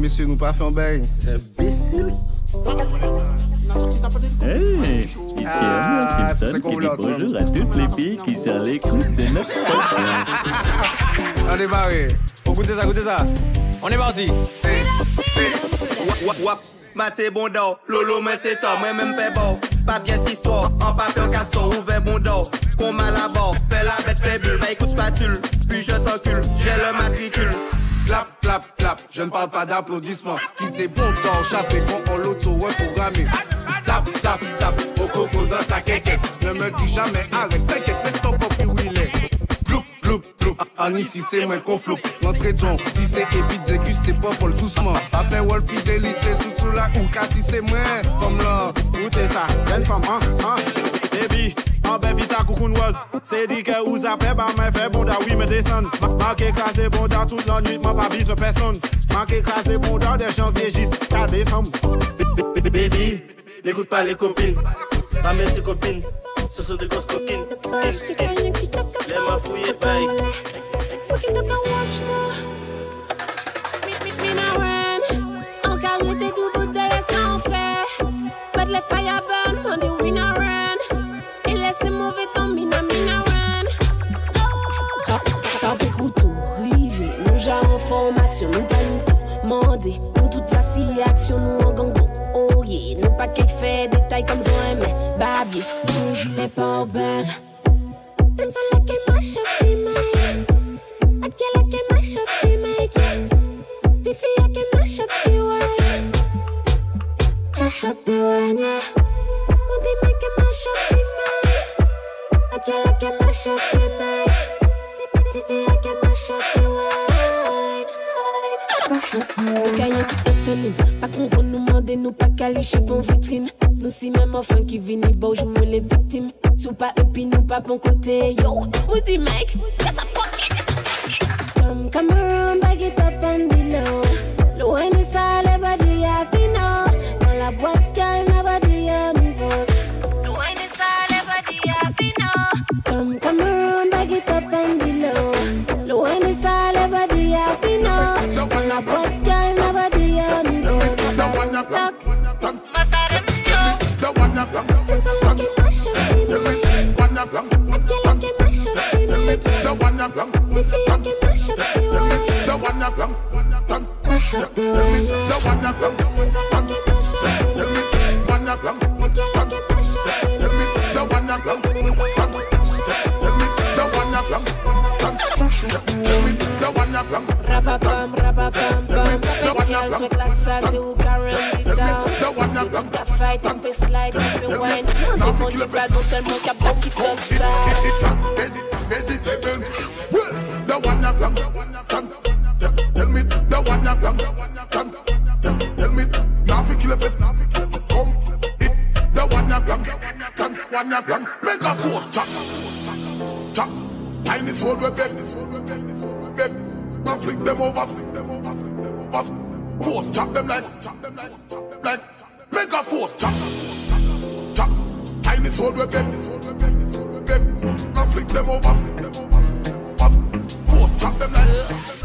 monsieur, nous pas fait un bail. Imbécile. Hey, ici Ah, c'est qu'on qui vous dit l'entend. bonjour à toutes les filles qui sont à l'écoute de notre podcast. On est barré. On goûte ça, goûtez ça. On est parti. Wap, wap, wap, maté bon d'or, lolo men c'est toi, moi même fait bon. Papier histoire, en papier castor, ouvert bon d'or. Qu'on mal à bord, fais la bête, fais bulle, bah écoute spatule, puis je t'encule, j'ai le matricule. Clap, clap, Je ne parle pas d'applaudissements. Quittez bon temps, chaper quand on l'auto, ouais, programmé. Tap, tap, tap, au coco dans ta quéquette. Ne me dis jamais arrête, t'inquiète, laisse ton copi où il. Gloup, gloup, gloup. En ici, c'est moi qu'on floupe. L'entrée si c'est épique, déguste pas pour le doucement. Afin wall fidélité, surtout la ou si c'est moi. Comme là. Goûtez ça, jeune femme, hein, hein? Baby, an be vita koukoun waz Se di ke ou zapè ba men bonda oui me desen Man ke krasè bonda tout lan nuit man pa bise person Man ke krasè bonda de janvye jis ka desem Baby, n'écoute pas les copines. Ramène tes copines, ce sont des grosses coquines. Les mains fouillées, bye mon côté. Now flick them over, flick them over, flick them over. Force, chop them like, chop them like, like. Make a force, chop, chop. Tiny sword we beg, beg. Now flick them over, flick them over, flick them over. Force, chop them like,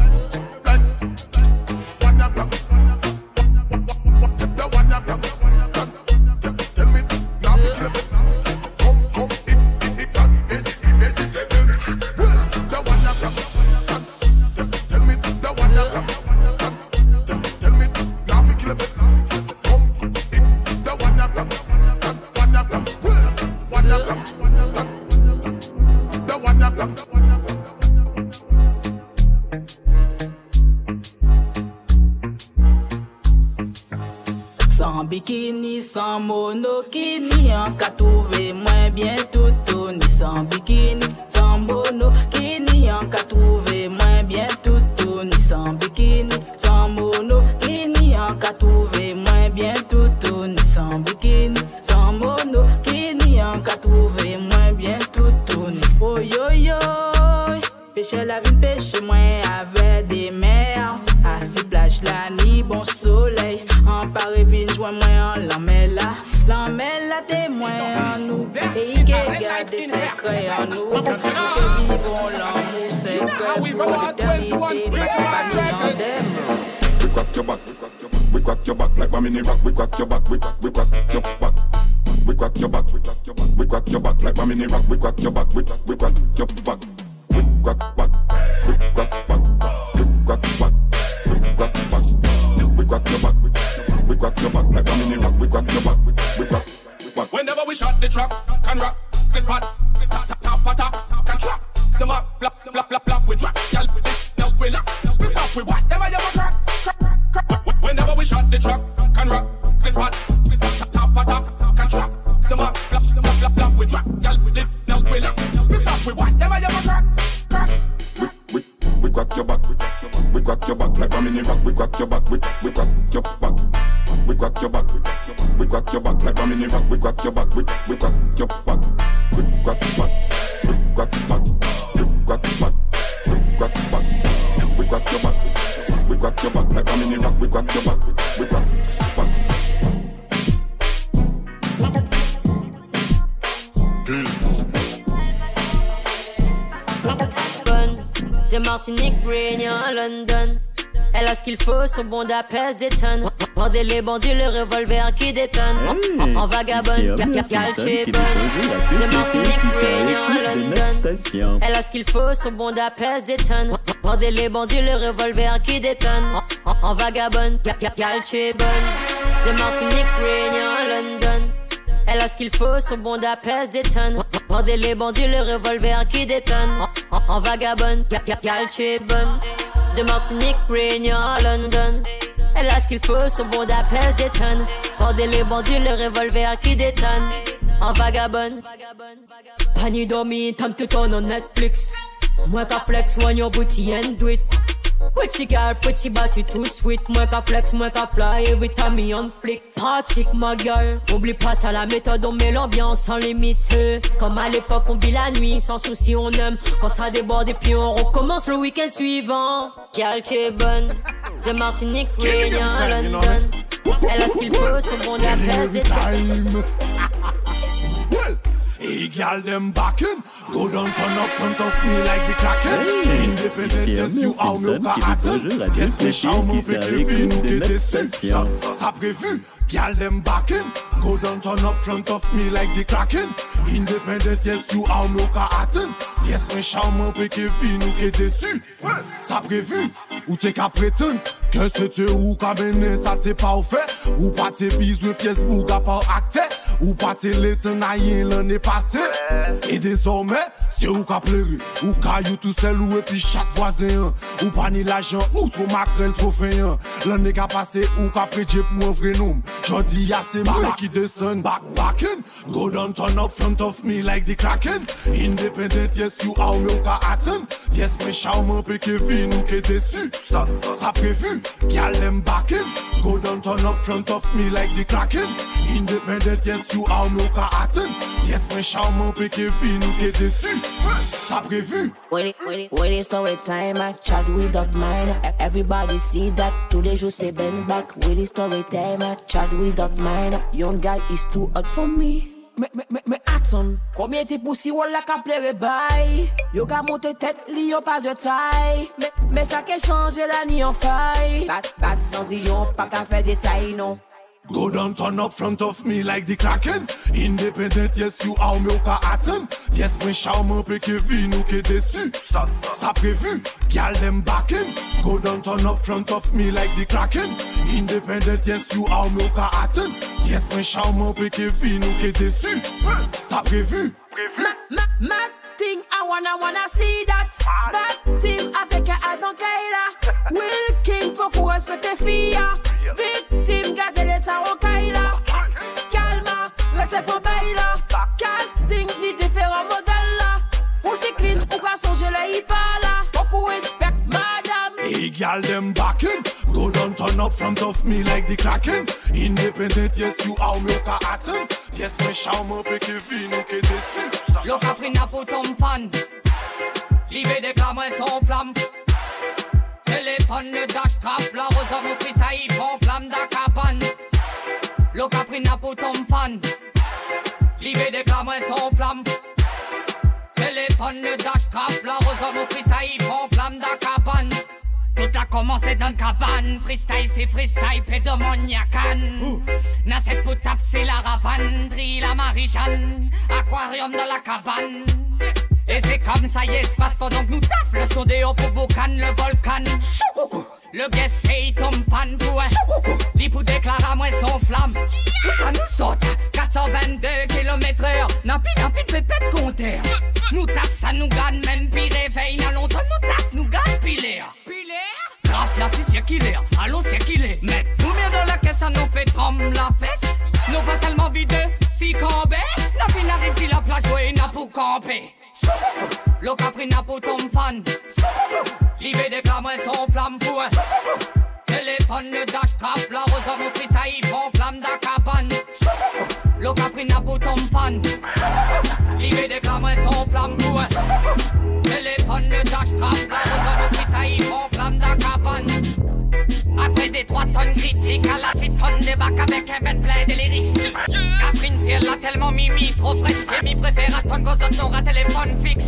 moins bien tout ni oh yo yo. Pêcher la vie, pêcher moins avec des mers. Assis plage la nuit, bon soleil. En Paris, vine, joint moins en l'emmela. L'emmela témoin en nous. Et il garde des secrets en nous. Nous que vivons l'amour, c'est que pour l'éternité. Pas. Rock your back. a mini rock. We crack your back, we crack, we crack your back. We crack your back, we crack your back, we crack your back like a mini rock. We crack your back, we crack, we crack your back. We crack back, we crack back, we crack back, we crack back. We crack your back, we we crack your back like a mini rock. We crack your back, we crack, we crack. Whenever we shot the truck, can rock, this spot, tap tap tap, can trap. The map, flap, flap, flap, flap, we drop, y'all, we dip, now we lock, we stop, we whatever you crack, crack, crack, crack. Whenever we shot the truck, can rock, this spot, tap tap tap, we drop, you your back, we crack your back, like a mini rock. We crack your back, we, we crack your back. We crack your back, we crack your back, like a mini rock. We crack your back, we, we crack your back. We crack your we crack your back, we crack. We crack your back, we crack your back like a mini rock. We crack your back, we crack your back. Martinique, Réunion, London. Elle a ce qu'il faut, son bon pèse des tonnes. Vendez les bandits, le revolver qui détonne. En, en vagabonde, calché bonne. De Martinique, Réunion, London. Elle a ce qu'il faut, son bon pèse des tonnes. Vendez les bandits, le revolver qui détonne. En, vagabonde, calché bonne. De Martinique, Réunion, London. Elle a ce qu'il faut, son bon pèse des tonnes. Vendez les bandits, le revolver qui détonne. En, en, en vagabonde, calché bonne. De Martinique, Réunion, London. Elle a qu'il faut, son bon pèse des tonnes. Vendez les bandits, le revolver qui détonne. En vagabonde. Pani dormi, time to turn on Netflix. Moi qu'à flex, one your booty and do it. Pretty girl, pretty body too sweet. Moi qu'à flex, moi qu'à fly, every time me on flick. Pratique ma gueule. Oublie pas, t'as la méthode, on met l'ambiance sans limite. Comme à l'époque, on vit la nuit, sans souci, on aime. Quand ça déborde et puis on recommence le week-end suivant. Gal, tu es bonne. De Martinique, London. Elle a ce qu'il faut, son bon appel des them backing. Go down, turn up front of me like the Kraken. Hey, Independent you how me pas attendre. Qu'est-ce prévu, them backing. Go down, turn up front of me like the Kraken. Independent you prévu, ou t'es qu'à prétendre. Que ou qu'à mener, ça t'es pas offert. Ou pas tes bisous. Ou pati leten a yen lan e pase. E dezorme, se ou ka plere. Ou kayou tou sel ou epi chak vwazen Ou pani lajan, ou tro makrel tro feyan Lan e ka pase, ou ka preje pou an vre nom. Jodi ya se mwen ki desen. Back backen, go down turn up front of me like the kraken. Independent yes you how me ou ka aten. Yes me chawman pe Kevin ou ke desu. Sa prevu, gyal dem backen Go down turn up front of me like the kraken. Independent yes Sou a ou nou ka aten Yes mwen chanman peke fi nou ke desu. Sa prevu. When it's story time I chat without mind Everybody see that Tous les jours se ben back When it's story time I chat without mind Young guy is too hot for me. Me, me, me, me aton Koumye ti pousi wala ka plere bay Yo ka monte tet li yo pa de tay Me, me sa ke chanje la ni an fay Bat, bat sandriyon pa ka fe detay non. Go down, turn up front of me like the Kraken. Independent, yes, you are ou mè ou ka aten. Yes, mwen show pe ke vi nou ke desu. Sa prevu, gyal dem backin. Go down, turn up front of me like the Kraken. Independent, yes, you are ou mè ou ka aten. Yes, mwen show pe ke vi nou ke desu. Sa prevu Mad thing, I wanna wanna see that. Bad thing, I beke I don kaila Will king, fok ou espete fia Victim, gyal l'état au Kaila. Calma, restez pour baila. Casting, ni différents modèles là. Pour si clean, ou pas songer le hip là. Faut qu'on respecte madame. Hey, girl, them backing. Go down, turn up front of me like the kraken. Independent, yes, you are me ou ka attend. Yes, mais charmant, pe Kevin ou qui déçu. Lo Katrina pour ton fan. Libre des clameurs sans flamme. Téléphone, le dash trap, la rosa, mon fils, ça y prend flamme d'acapane. Lo Katrina pour ton fan. Libre des clameurs sans flamme. Téléphone, le dash trap, la rosa, mon fils, ça y prend flamme d'acapane. Tout a commencé dans le cabane, freestyle c'est freestyle, pédomoniacan. Dans cette potape c'est la ravandrie, la marie-jeanne, aquarium dans la cabane. Et c'est comme ça, y se passe pendant que nous taf le son des pour Boucan, le volcan. Le guest c'est tombe fan pour L'ipou déclare à moi son flamme. Où ça nous saute 422 km heure. Nampi, nampi, fait pète compteur. Nous taf, ça nous gagne, même pire réveil. N'a longtemps, nous taf, nous gagne pilaire. Pilaire? Rap là, c'est circulaire. Allons circuler. Mais nous bien dans la caisse, ça nous fait trembler la fesse. Nous passe tellement vite, si cambé. Nampi n'arrive si la plage, ouais, n'a pour camper. Le café n'a pour ton fan. L'IB déclame son Téléphone, le dash trap, la rose y prend flamme da cabane. Le café n'a pour ton fan. L'IB déclame son flamme fou. Téléphone, le dash trap, la rose ça y prend flamme da cabane. Après des trois tonnes critiques à la 6 tonnes des bacs avec un ben plein de lyrics Catherine Thiel l'a tellement mimi, trop fraîche J'ai préfère à ton gosse son à téléphone fixe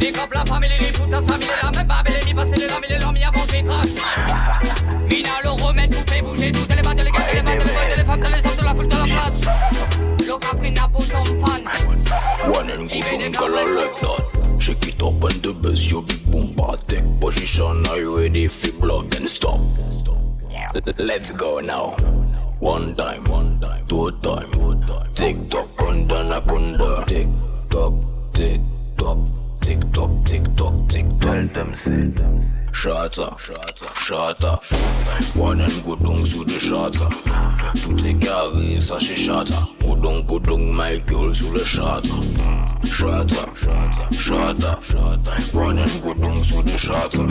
Big up la famille, les ça la même babe, les passe, les les les traces Mina le remet, tout fait bouger, tout les battes, les gars, les battes, les boys, les femmes, les hommes la foule de la place. Le Catherine a pour son fan. One and good color like that Shake it up and the bass, you big boom Take position, are you ready for block and stop? Let's go now. One time, one time, shut up, shut up. One and go down to the shutter. Tout est carré, ça c'est shatter. Go down, go down, Michael sous le. Shata, shata, shata, shata. One and go down to the shata.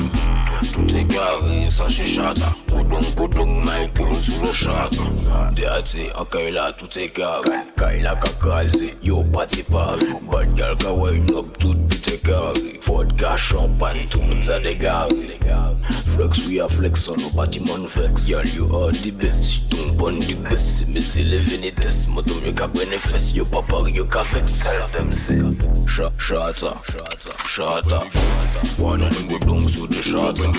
To take carry, ça c'est shata. Go down, go down, my girl, sur le shata. Deate, a Kaila, tout est carré. Kaila kakazi, yo party party. Bad girl ka wine up, tout bite carré. Vodka, champagne, tout le monde a des garés. Flex, we are flex on no bâtiment vex. Girl, you are the best. Si ton bon the best. Mais c'est les vénétesses. Moi, ton mieux qu'à. Yo, papa, yo, qu'à Shut, shut up, shut up. One of them go down so the shutter.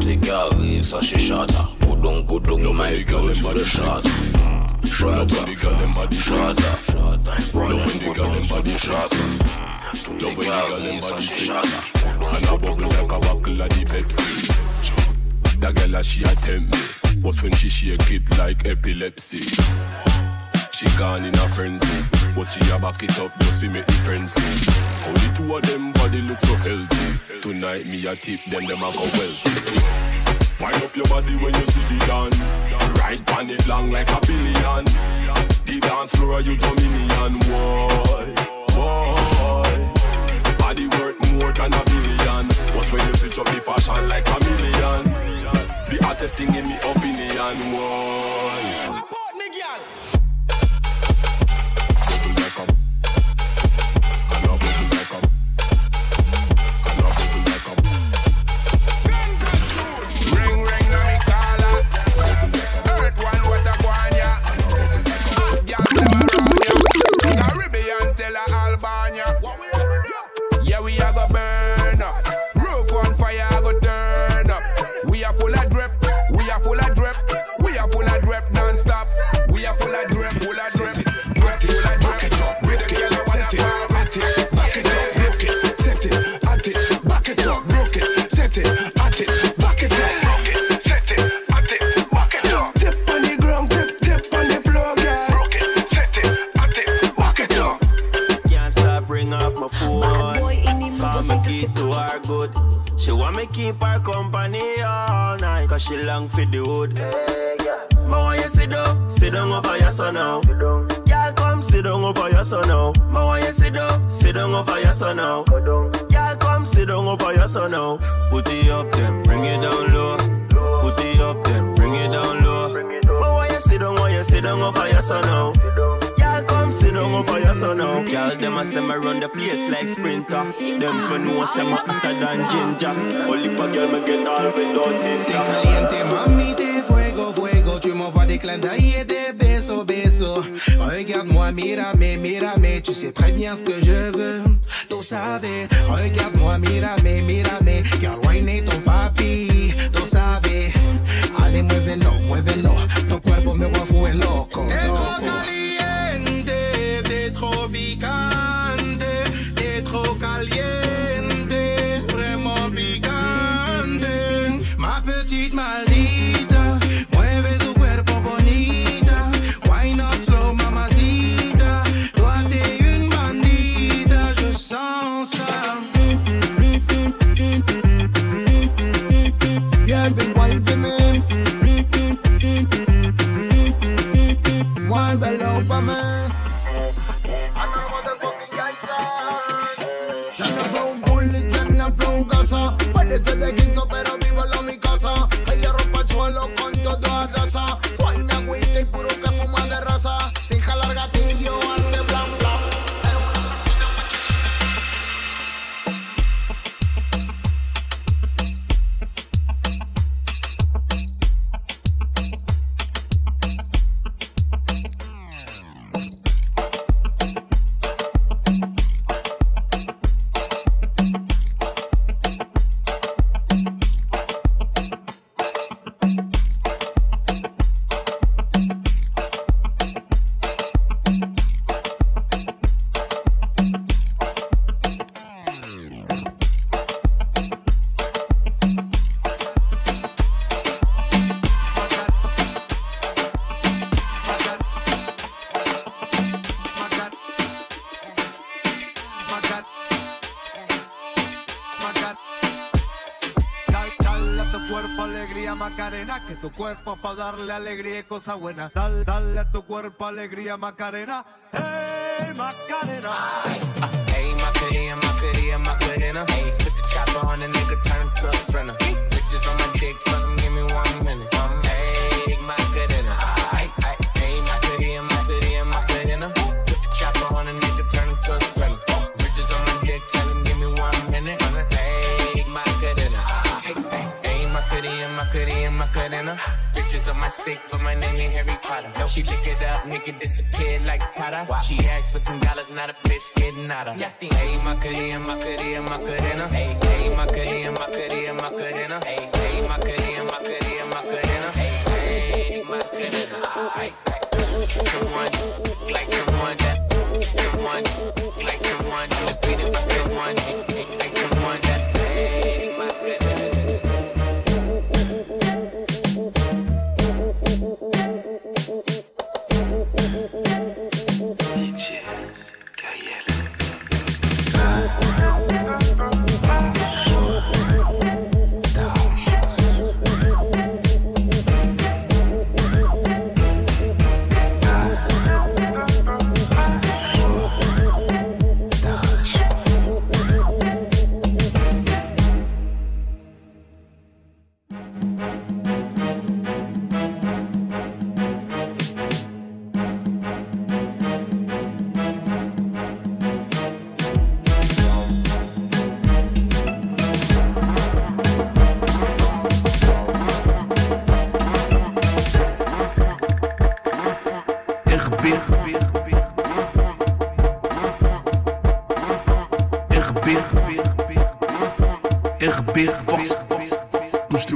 Take a risk, I she shutter. Go down, go down, my girl, so the shutter. Shut up, shut up. Run up in the gallon body shot. Jump in the gallon body shot. And I bubble like a bottle of the Pepsi. That girl, she attempt me. Was when she shake it like epilepsy. She gone in a frenzy. But she a back it up just to make the frenzy So the two of them body look so healthy. Tonight me a tip them them a go wealthy. Wind up your body when you see the dance Right on it long like a billion. The dance floor you dominion Boy, boy. Body worth more than a billion. What's when you switch up the fashion like a million. The hottest thing in me opinion Boy your son now Ma want you sit down, sit down over your son now Girl come sit down over your son now Put it up then, bring it down low. Put it up then, bring it down low. Ma want you sit down, want you sit down over your son now Girl, come sit down over your son now. Girl, them a say me run the place like sprinter. Them for know say me hotter than ginger. Only for girl me get all without Te caliente, mami, te fuego, fuego. Tu m'envoies des clins d'œil et des ça. Regarde-moi, mira-mais, mira-mais, tu sais très bien ce que je veux. T'en savais. Regarde-moi, mira-mais, mira-mais, car loin est ton papi. T'en savais. Allez, muévelo, muévelo. Ton cuerpo para darle alegría y cosa buena. Dale, dale a tu cuerpo alegría Macarena, hey Macarena. Hey, Macarena, Macarena, Macarena. Hey, put the chopper on the nigga, turn him to a sprinter. Bitches on my dick, Bitches on my stick, but my name ain't Harry Potter. No, she lick it up, nigga disappear like Tata. She asked for some dollars, not a bitch getting out of. Hey, Macarena, Macarena, Macarena. Hey, hey, Macarena, Macarena, Macarena. Hey, hey, Macarena, Macarena, Macarena. Hey, hey, Macarena. Ay. Someone, like someone that, someone, like someone undefeated by someone, like someone that, hey,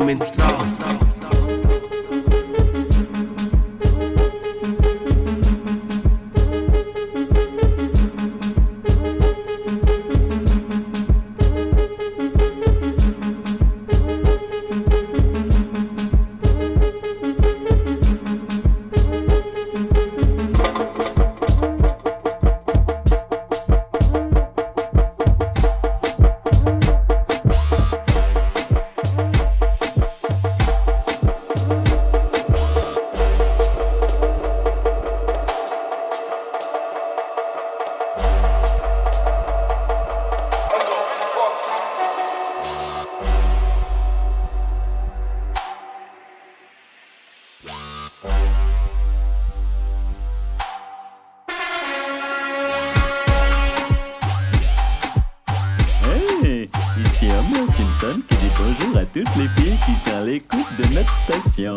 coming strong. Ici Homer Kinton qui dit bonjour à toutes les filles qui sont à l'écoute de notre station.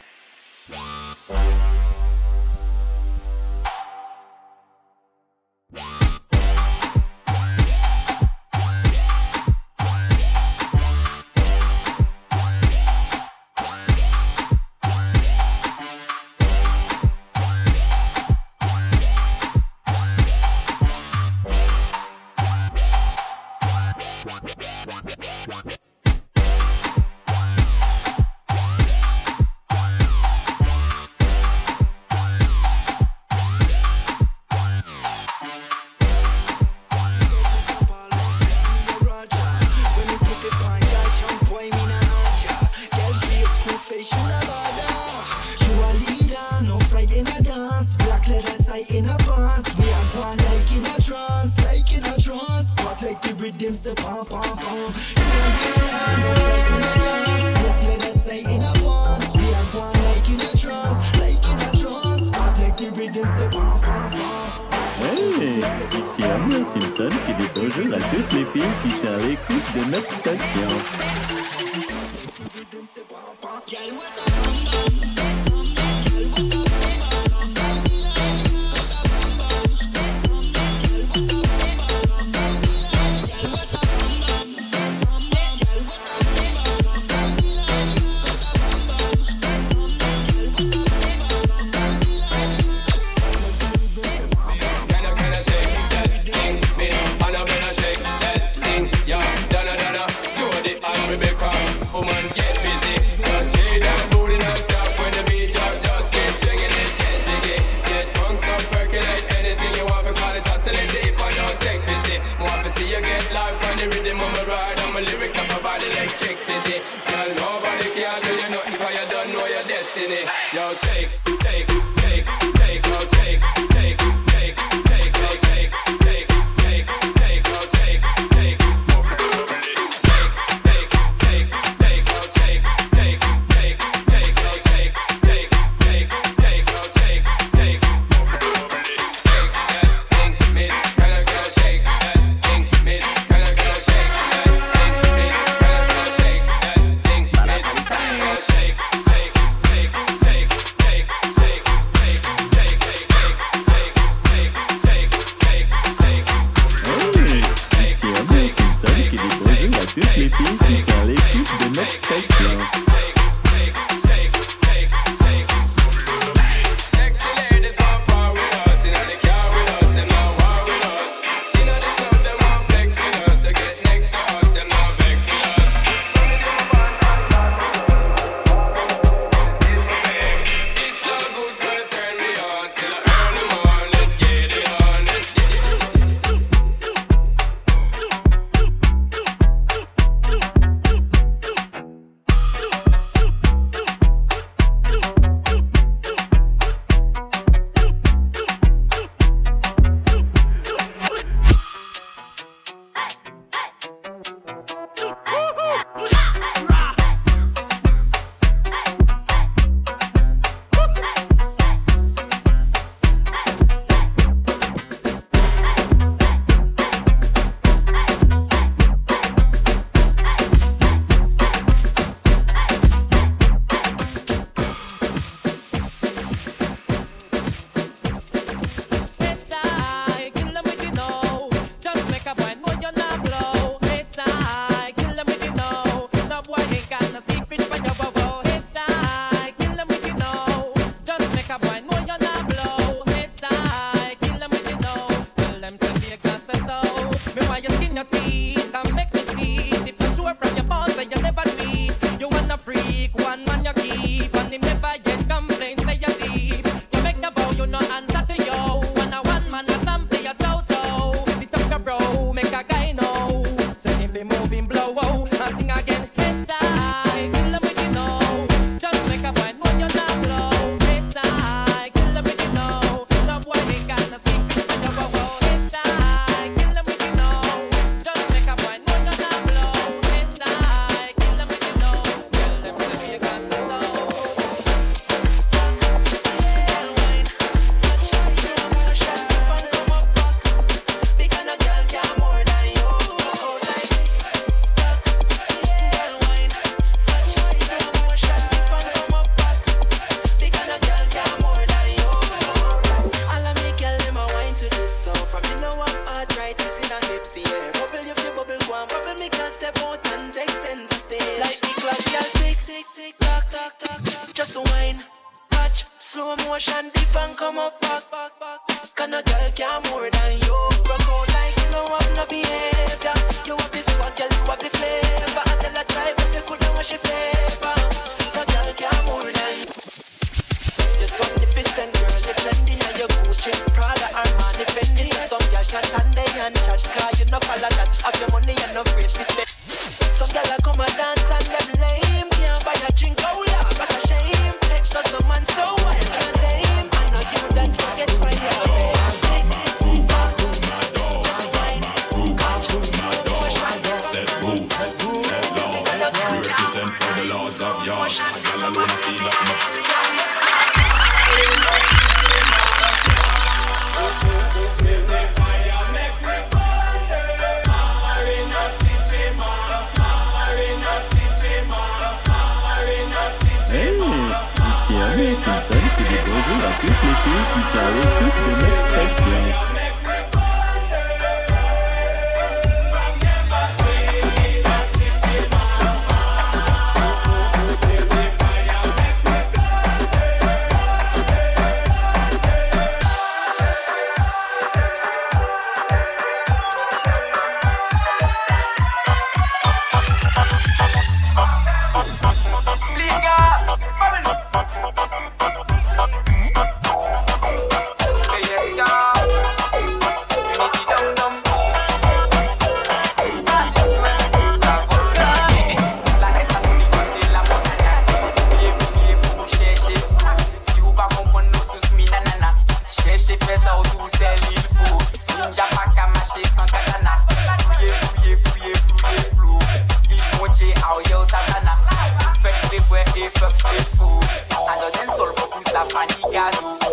Marquis dans l'équipe de notre Mocktaker.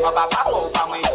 uma babá, uma mãe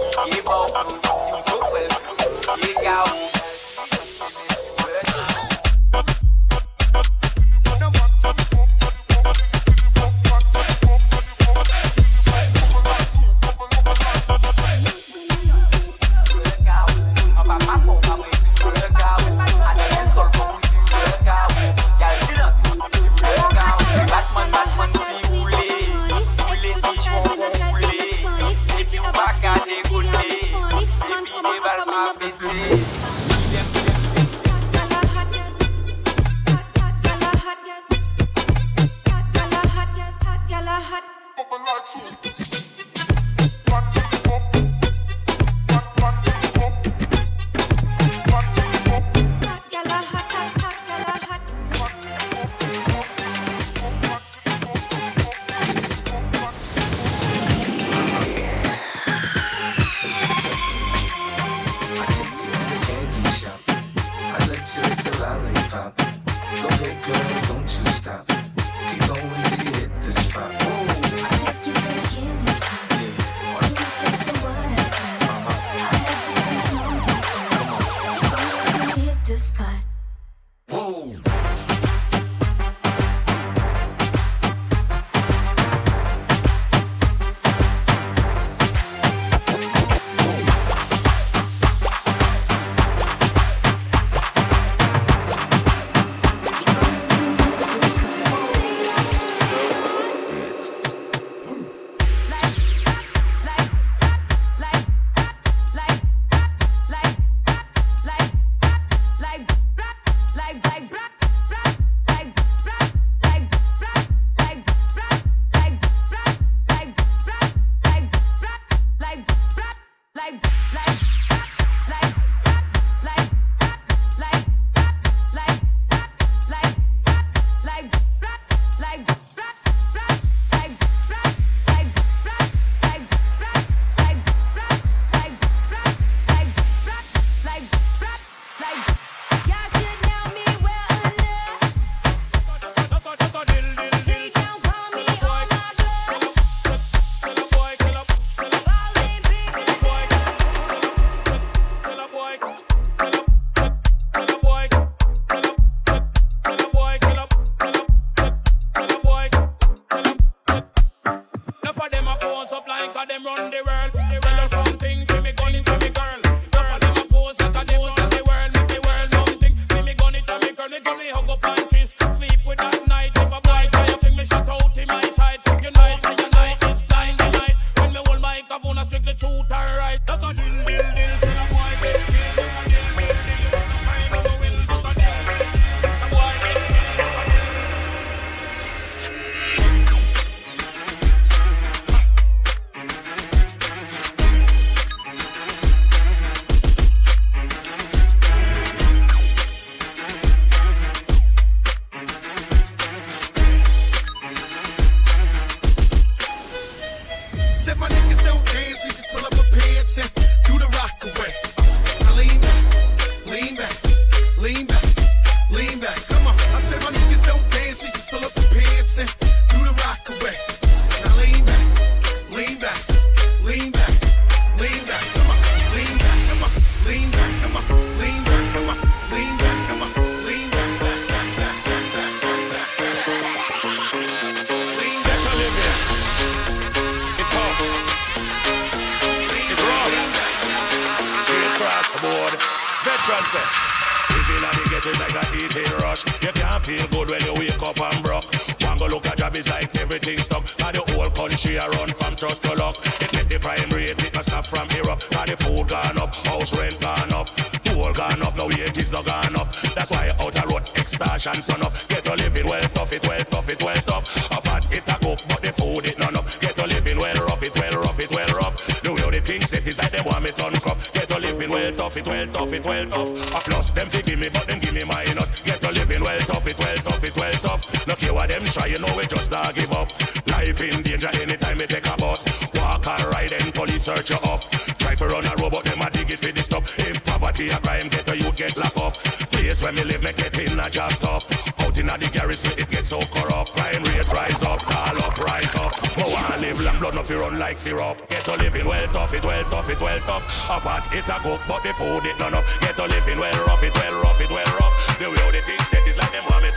Things set is like they want me turn cup. Get to living well tough, it well tough, it well tough. A plus them fi give me, but them give me minus. Get to living well tough, it well tough, it well tough. No care what them try, you know we just not give up. Life in danger anytime we take a bus. Walk or ride, then police search you up. Try for run a road, but them a dig it for the stuff. If poverty a crime, get to you get locked up. Place where me live, me get in a job tough. Out in a the garrison, it gets so corrupt. Crime rate rise up, call up, rise up. No one live long, blood no fi run like syrup. Get to living well tough, it well tough, it well tough. Apart it a cook, but the food it none of. Get to living well rough, it well rough, it well rough. The way how the things set is like them want me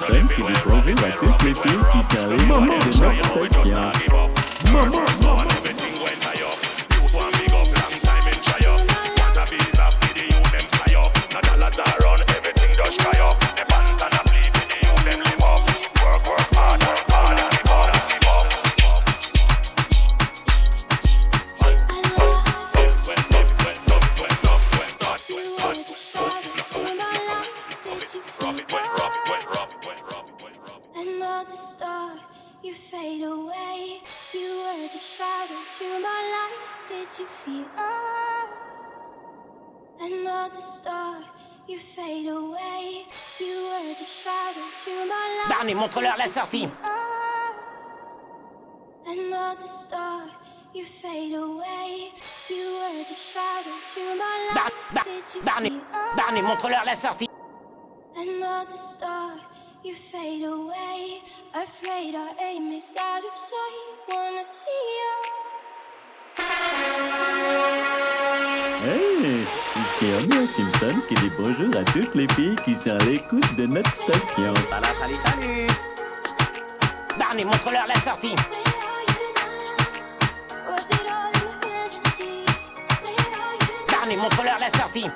Thank keep it roving like this, make you Italy. Mama, they not take ya. Mama, mama. You fade away. You were the shadow to my light. Did you feel us? Another star, you fade away. You were the shadow to my light. Barney, montre-leur la sortie. Another star, you fade away. You were the shadow to my light. Bar- Barney? Barney, montre-leur la sortie. Another star, you fade away. Afraid our aim is out of sight. Wanna see you. Hey, ici Homer Simpson qui dit bonjour à toutes les filles qui sont à l'écoute de notre station. Salut, salut. Barney, montre-leur la sortie. Barney, montre-leur la sortie.